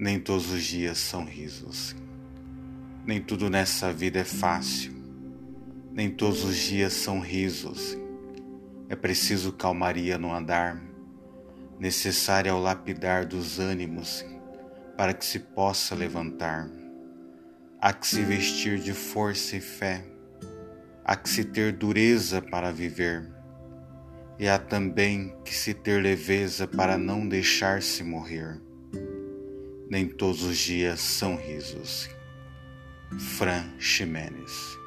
Nem todos os dias são risos. Nem tudo nessa vida é fácil. Nem todos os dias são risos. É preciso calmaria no andar, necessária ao lapidar dos ânimos para que se possa levantar. Há que se vestir de força e fé, há que se ter dureza para viver, e há também que se ter leveza para não deixar-se morrer nem todos os dias são risos. Fran Ximenes